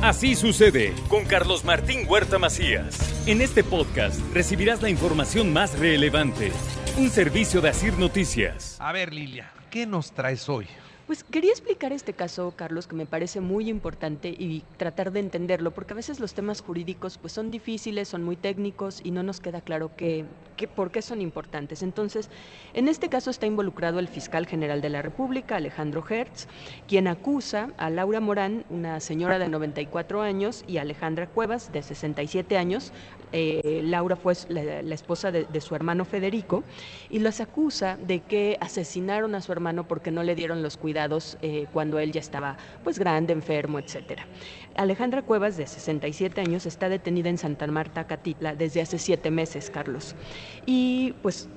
Así sucede con Carlos Martín Huerta Macías. En este podcast recibirás la información más relevante. Un servicio de Asir Noticias. A ver, Lilia, ¿qué nos traes hoy? Pues quería explicar este caso, Carlos, que me parece muy importante y tratar de entenderlo, porque a veces los temas jurídicos pues son difíciles, son muy técnicos y no nos queda claro qué, por qué son importantes. Entonces, en este caso está involucrado el fiscal general de la República, Alejandro Hertz, quien acusa a Laura Morán, una señora de 94 años, y Alejandra Cuevas, de 67 años. Eh, Laura fue la, esposa de, su hermano Federico, y los acusa de que asesinaron a su hermano porque no le dieron los cuidados eh, cuando él ya estaba pues grande, enfermo, etcétera. Alejandra Cuevas, de 67 años, está detenida en Santa Marta, Catitla, desde hace siete meses, Carlos. Y pues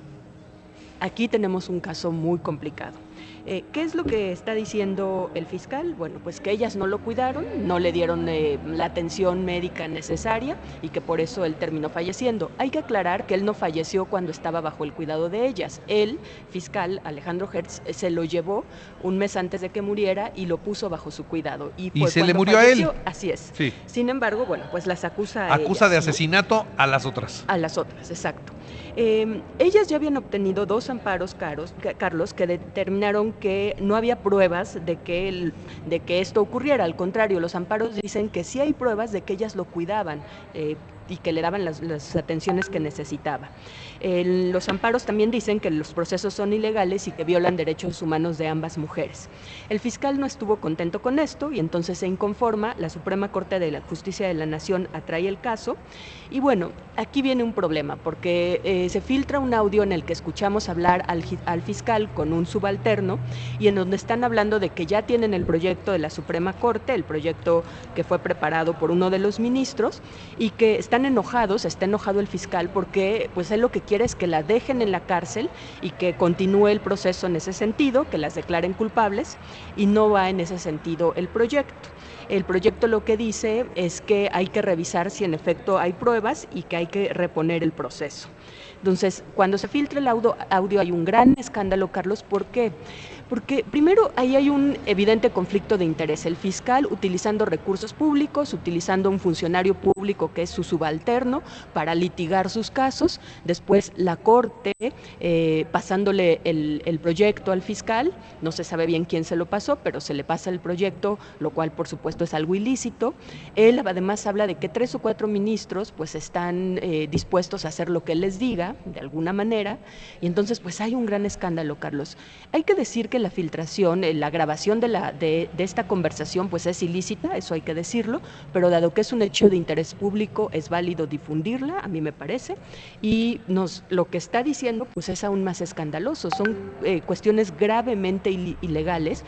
aquí tenemos un caso muy complicado. Eh, ¿Qué es lo que está diciendo el fiscal? Bueno, pues que ellas no lo cuidaron, no le dieron eh, la atención médica necesaria y que por eso él terminó falleciendo. Hay que aclarar que él no falleció cuando estaba bajo el cuidado de ellas. El fiscal, Alejandro Hertz, se lo llevó un mes antes de que muriera y lo puso bajo su cuidado. Y, se le murió a él. Así es. Sí. Sin embargo, bueno, pues las acusa a Acusa de asesinato a las otras. A las otras, exacto. Em, ellas ya habían obtenido dos amparos caros, Carlos, que determinaron que no había pruebas de que, de que esto ocurriera. Al contrario, los amparos dicen que sí hay pruebas de que ellas lo cuidaban. Eh, y que le daban las, atenciones que necesitaba. los amparos también dicen que los procesos son ilegales y que violan derechos humanos de ambas mujeres. El fiscal no estuvo contento con esto y entonces se inconforma, la Suprema Corte de la Justicia de la Nación atrae el caso y bueno, aquí viene un problema porque eh, se filtra un audio en el que escuchamos hablar al, al fiscal con un subalterno y en donde están hablando de que ya tienen el proyecto de la Suprema Corte, el proyecto que fue preparado por uno de los ministros y que están enojados, está enojado el fiscal porque pues él lo que quiere es que la dejen en la cárcel y que continúe el proceso en ese sentido, que las declaren culpables y no va en ese sentido el proyecto. El proyecto lo que dice es que hay que revisar si en efecto hay pruebas y que hay que reponer el proceso. Entonces, cuando se filtra el audio, audio hay un gran escándalo, Carlos, ¿por qué? Porque primero ahí hay un evidente conflicto de interés. El fiscal utilizando recursos públicos, utilizando un funcionario público que es su subalterno para litigar sus casos. Después la Corte eh, pasándole el, proyecto al fiscal. No se sabe bien quién se lo pasó, pero se le pasa el proyecto, lo cual por supuesto es algo ilícito. Él además habla de que tres o cuatro ministros pues están eh, dispuestos a hacer lo que él les diga, de alguna manera. Y entonces pues hay un gran escándalo, Carlos. Hay que decir que la filtración, eh, la grabación de, la, de, esta conversación pues es ilícita, eso hay que decirlo, pero dado que es un hecho de interés público, es válido difundirla, a mí me parece, y nos, lo que está diciendo pues es aún más escandaloso, son eh, cuestiones gravemente ilegales,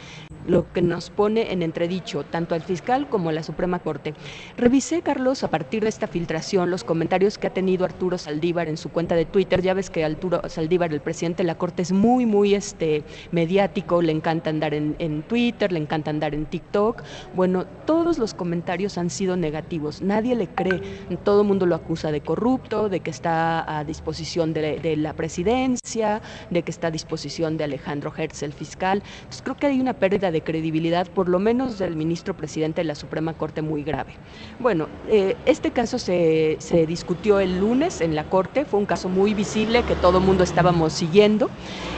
lo que nos pone en entredicho tanto al fiscal como a la Suprema Corte. Revisé, Carlos, a partir de esta filtración, los comentarios que ha tenido Arturo Saldívar en su cuenta de Twitter, ya ves que Arturo Saldívar, el presidente de la Corte, es muy, muy este, mediático, le encanta andar en, Twitter, le encanta andar en TikTok. Bueno, todos los comentarios han sido negativos, nadie le cree, todo el mundo lo acusa de corrupto, de que está a disposición de, la presidencia, de que está a disposición de Alejandro Hertz, el fiscal. Entonces creo que hay una pérdida de credibilidad, por lo menos del ministro presidente de la Suprema Corte, muy grave. Bueno, eh, este caso se, discutió el lunes en la Corte, fue un caso muy visible que todo el mundo estábamos siguiendo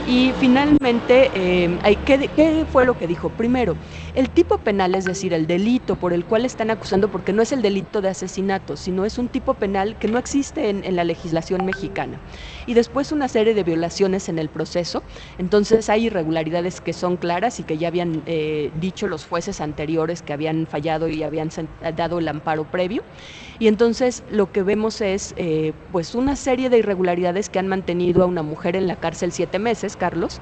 y finalmente eh, ¿qué, fue lo que dijo? Primero, el tipo penal, es decir, el delito por el cual están acusando, porque no es el delito de asesinato, sino es un tipo penal que no existe en, la legislación mexicana. Y después una serie de violaciones en el proceso. Entonces hay irregularidades que son claras y que ya habían eh, dicho los jueces anteriores que habían fallado y habían dado el amparo previo. Y entonces lo que vemos es eh, pues una serie de irregularidades que han mantenido a una mujer en la cárcel siete meses, Carlos.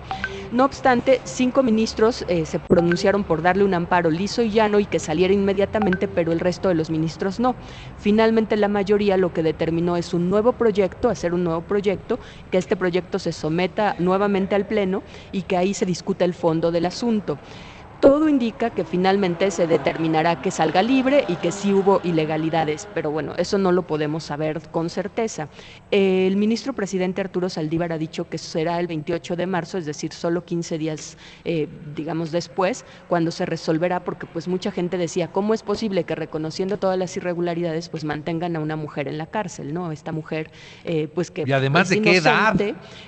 No obstante, cinco ministros eh, se pronunciaron por darle un amparo liso y llano y que saliera inmediatamente, pero el resto de los ministros no. Finalmente la mayoría lo que determinó es un nuevo proyecto, hacer un nuevo proyecto, que este proyecto se someta nuevamente al Pleno y que ahí se discuta el fondo del asunto todo indica que finalmente se determinará que salga libre y que sí hubo ilegalidades, pero bueno, eso no lo podemos saber con certeza. El ministro presidente Arturo Saldívar ha dicho que será el 28 de marzo, es decir, solo 15 días, eh, digamos, después, cuando se resolverá, porque pues mucha gente decía, ¿cómo es posible que reconociendo todas las irregularidades, pues mantengan a una mujer en la cárcel, ¿no? Esta mujer, eh, pues que... Y además de qué edad.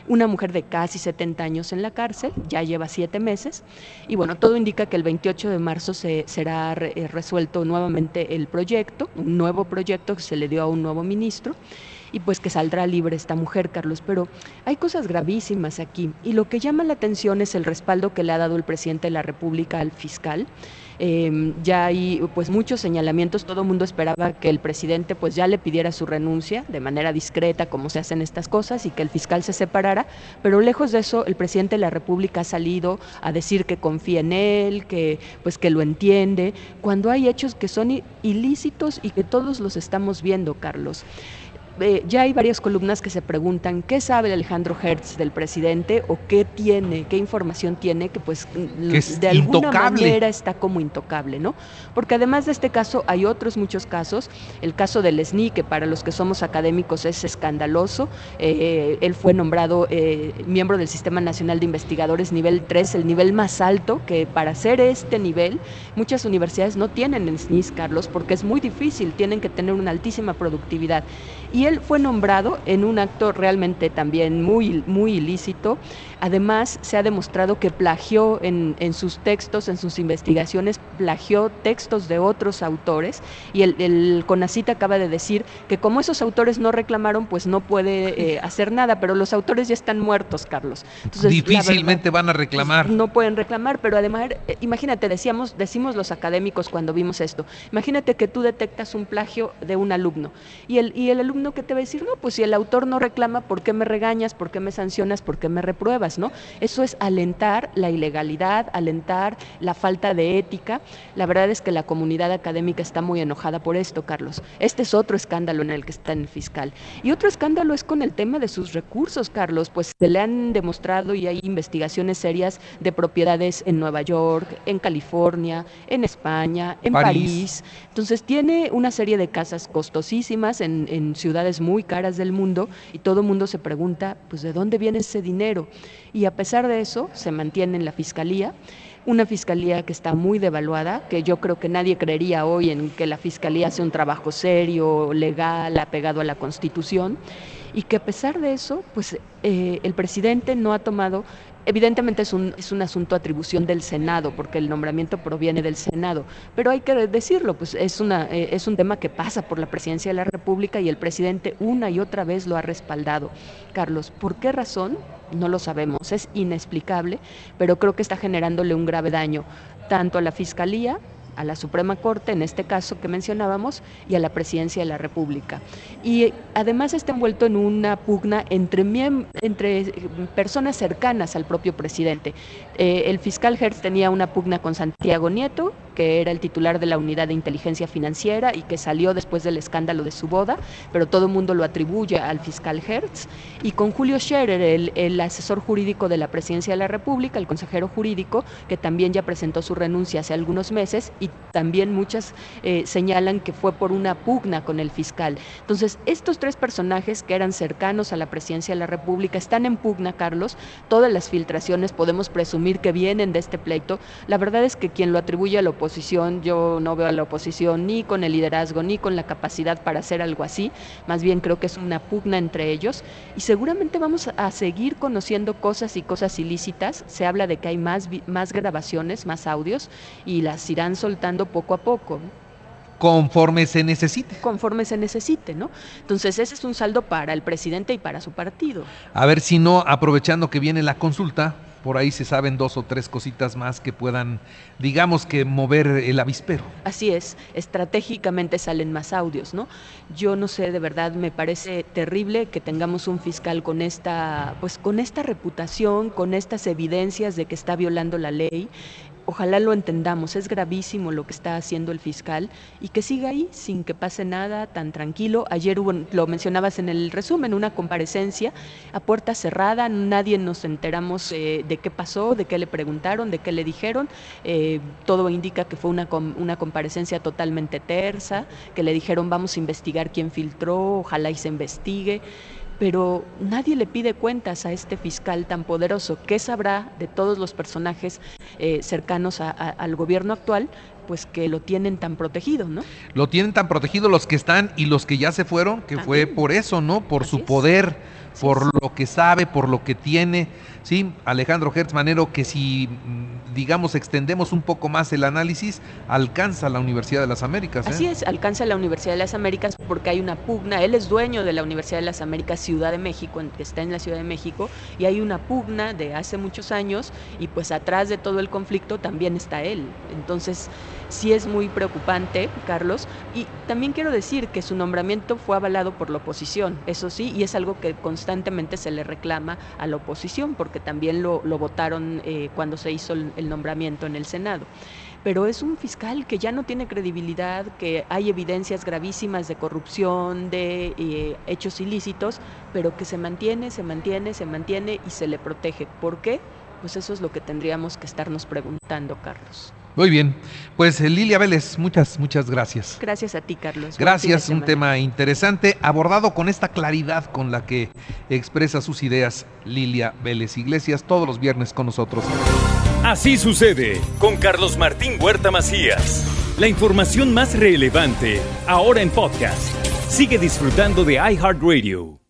Una mujer de casi 70 años en la cárcel, ya lleva siete meses, y bueno, todo indica que el 28 de marzo se, será eh, resuelto nuevamente el proyecto, un nuevo proyecto que se le dio a un nuevo ministro y pues que saldrá libre esta mujer, Carlos. Pero hay cosas gravísimas aquí y lo que llama la atención es el respaldo que le ha dado el presidente de la República al fiscal. Em, ya hay pues muchos señalamientos, todo el mundo esperaba que el presidente pues ya le pidiera su renuncia de manera discreta como se hacen estas cosas y que el fiscal se separara, pero lejos de eso el presidente de la República ha salido a decir que confía en él, que pues que lo entiende, cuando hay hechos que son ilícitos y que todos los estamos viendo, Carlos. Eh, ya hay varias columnas que se preguntan qué sabe Alejandro Hertz del presidente o qué tiene, qué información tiene que pues de alguna manera está como intocable, ¿no? Porque además de este caso hay otros muchos casos, el caso del SNI, que para los que somos académicos es escandaloso, eh, él fue nombrado eh, miembro del Sistema Nacional de Investigadores nivel 3, el nivel más alto, que para ser este nivel muchas universidades no tienen el SNI, Carlos, porque es muy difícil, tienen que tener una altísima productividad. Y él fue nombrado en un acto realmente también muy, muy ilícito. Además, se ha demostrado que plagió en, sus textos, en sus investigaciones, plagió textos de otros autores y el, el CONACIT acaba de decir que como esos autores no reclamaron, pues no puede eh, hacer nada, pero los autores ya están muertos, Carlos. Difícilmente van a reclamar. no pueden reclamar, pero además, eh, imagínate, decíamos, decimos los académicos cuando vimos esto, imagínate que tú detectas un plagio de un alumno y el, y el alumno que te va a decir, no, pues si el autor no reclama, ¿por qué me regañas? ¿Por qué me sancionas? ¿Por qué me repruebas? ¿no? Eso es alentar la ilegalidad, alentar la falta de ética. La verdad es que la comunidad académica está muy enojada por esto, Carlos. Este es otro escándalo en el que está el fiscal. Y otro escándalo es con el tema de sus recursos, Carlos, pues se le han demostrado y hay investigaciones serias de propiedades en Nueva York, en California, en España, en París. Entonces tiene una serie de casas costosísimas en, en ciudades muy caras del mundo y todo el mundo se pregunta, pues, ¿de dónde viene ese dinero? Y a pesar de eso, se mantiene en la fiscalía una fiscalía que está muy devaluada, que yo creo que nadie creería hoy en que la fiscalía hace un trabajo serio, legal, apegado a la Constitución, y que a pesar de eso, pues eh, el presidente no ha tomado Evidentemente es un, es un asunto atribución del Senado, porque el nombramiento proviene del Senado, pero hay que decirlo, pues es, una, eh, es un tema que pasa por la presidencia de la República y el presidente una y otra vez lo ha respaldado. Carlos, ¿por qué razón? No lo sabemos, es inexplicable, pero creo que está generándole un grave daño tanto a la Fiscalía a la Suprema Corte, en este caso que mencionábamos, y a la Presidencia de la República. Y además está envuelto en una pugna entre, entre personas cercanas al propio presidente. Eh, el fiscal Hertz tenía una pugna con Santiago Nieto, que era el titular de la Unidad de Inteligencia Financiera y que salió después del escándalo de su boda, pero todo el mundo lo atribuye al fiscal Hertz, y con Julio Scherer, el, el asesor jurídico de la Presidencia de la República, el consejero jurídico, que también ya presentó su renuncia hace algunos meses y también muchas eh, señalan que fue por una pugna con el fiscal. Entonces, estos tres personajes que eran cercanos a la Presidencia de la República están en pugna, Carlos, todas las filtraciones podemos presumir que vienen de este pleito. La verdad es que quien lo atribuye a la oposición, yo no veo a la oposición ni con el liderazgo ni con la capacidad para hacer algo así, más bien creo que es una pugna entre ellos. Y seguramente vamos a seguir conociendo cosas y cosas ilícitas, se habla de que hay más, más grabaciones, más audios y las irán soltando poco a poco conforme se necesite. Conforme se necesite, ¿no? Entonces ese es un saldo para el presidente y para su partido. A ver si no, aprovechando que viene la consulta, por ahí se saben dos o tres cositas más que puedan, digamos que mover el avispero. Así es, estratégicamente salen más audios, ¿no? Yo no sé, de verdad me parece terrible que tengamos un fiscal con esta, pues con esta reputación, con estas evidencias de que está violando la ley ojalá lo entendamos, es gravísimo lo que está haciendo el fiscal y que siga ahí sin que pase nada, tan tranquilo. Ayer hubo, lo mencionabas en el resumen, una comparecencia a puerta cerrada, nadie nos enteramos eh, de qué pasó, de qué le preguntaron, de qué le dijeron. Eh, todo indica que fue una, una comparecencia totalmente tersa, que le dijeron vamos a investigar quién filtró, ojalá y se investigue pero nadie le pide cuentas a este fiscal tan poderoso. ¿Qué sabrá de todos los personajes eh, cercanos al gobierno actual? Pues que lo tienen tan protegido, ¿no? Lo tienen tan protegido los que están y los que ya se fueron, que fue por eso, ¿no? Por su poder por lo que sabe, por lo que tiene. Sí, Alejandro Hertz Manero, que si, digamos, extendemos un poco más el análisis, alcanza la Universidad de las Américas. ¿eh? Así es, alcanza la Universidad de las Américas porque hay una pugna. Él es dueño de la Universidad de las Américas, Ciudad de México, que está en la Ciudad de México, y hay una pugna de hace muchos años, y pues atrás de todo el conflicto también está él. Entonces, sí es muy preocupante, Carlos. Y también quiero decir que su nombramiento fue avalado por la oposición, eso sí, y es algo que constantemente se le reclama a la oposición, porque también lo, votaron eh, cuando se hizo el, nombramiento en el Senado pero es un fiscal que ya no tiene credibilidad, que hay evidencias gravísimas de corrupción, de eh, hechos ilícitos, pero que se mantiene, se mantiene, se mantiene y se le protege. ¿Por qué? Pues eso es lo que tendríamos que estarnos preguntando, Carlos. Muy bien, pues eh, Lilia Vélez, muchas, muchas gracias. Gracias a ti, Carlos. Gracias, un tema interesante, abordado con esta claridad con la que expresa sus ideas Lilia Vélez Iglesias todos los viernes con nosotros. Así sucede con Carlos Martín Huerta Macías. La información más relevante, ahora en podcast. Sigue disfrutando de iHeartRadio.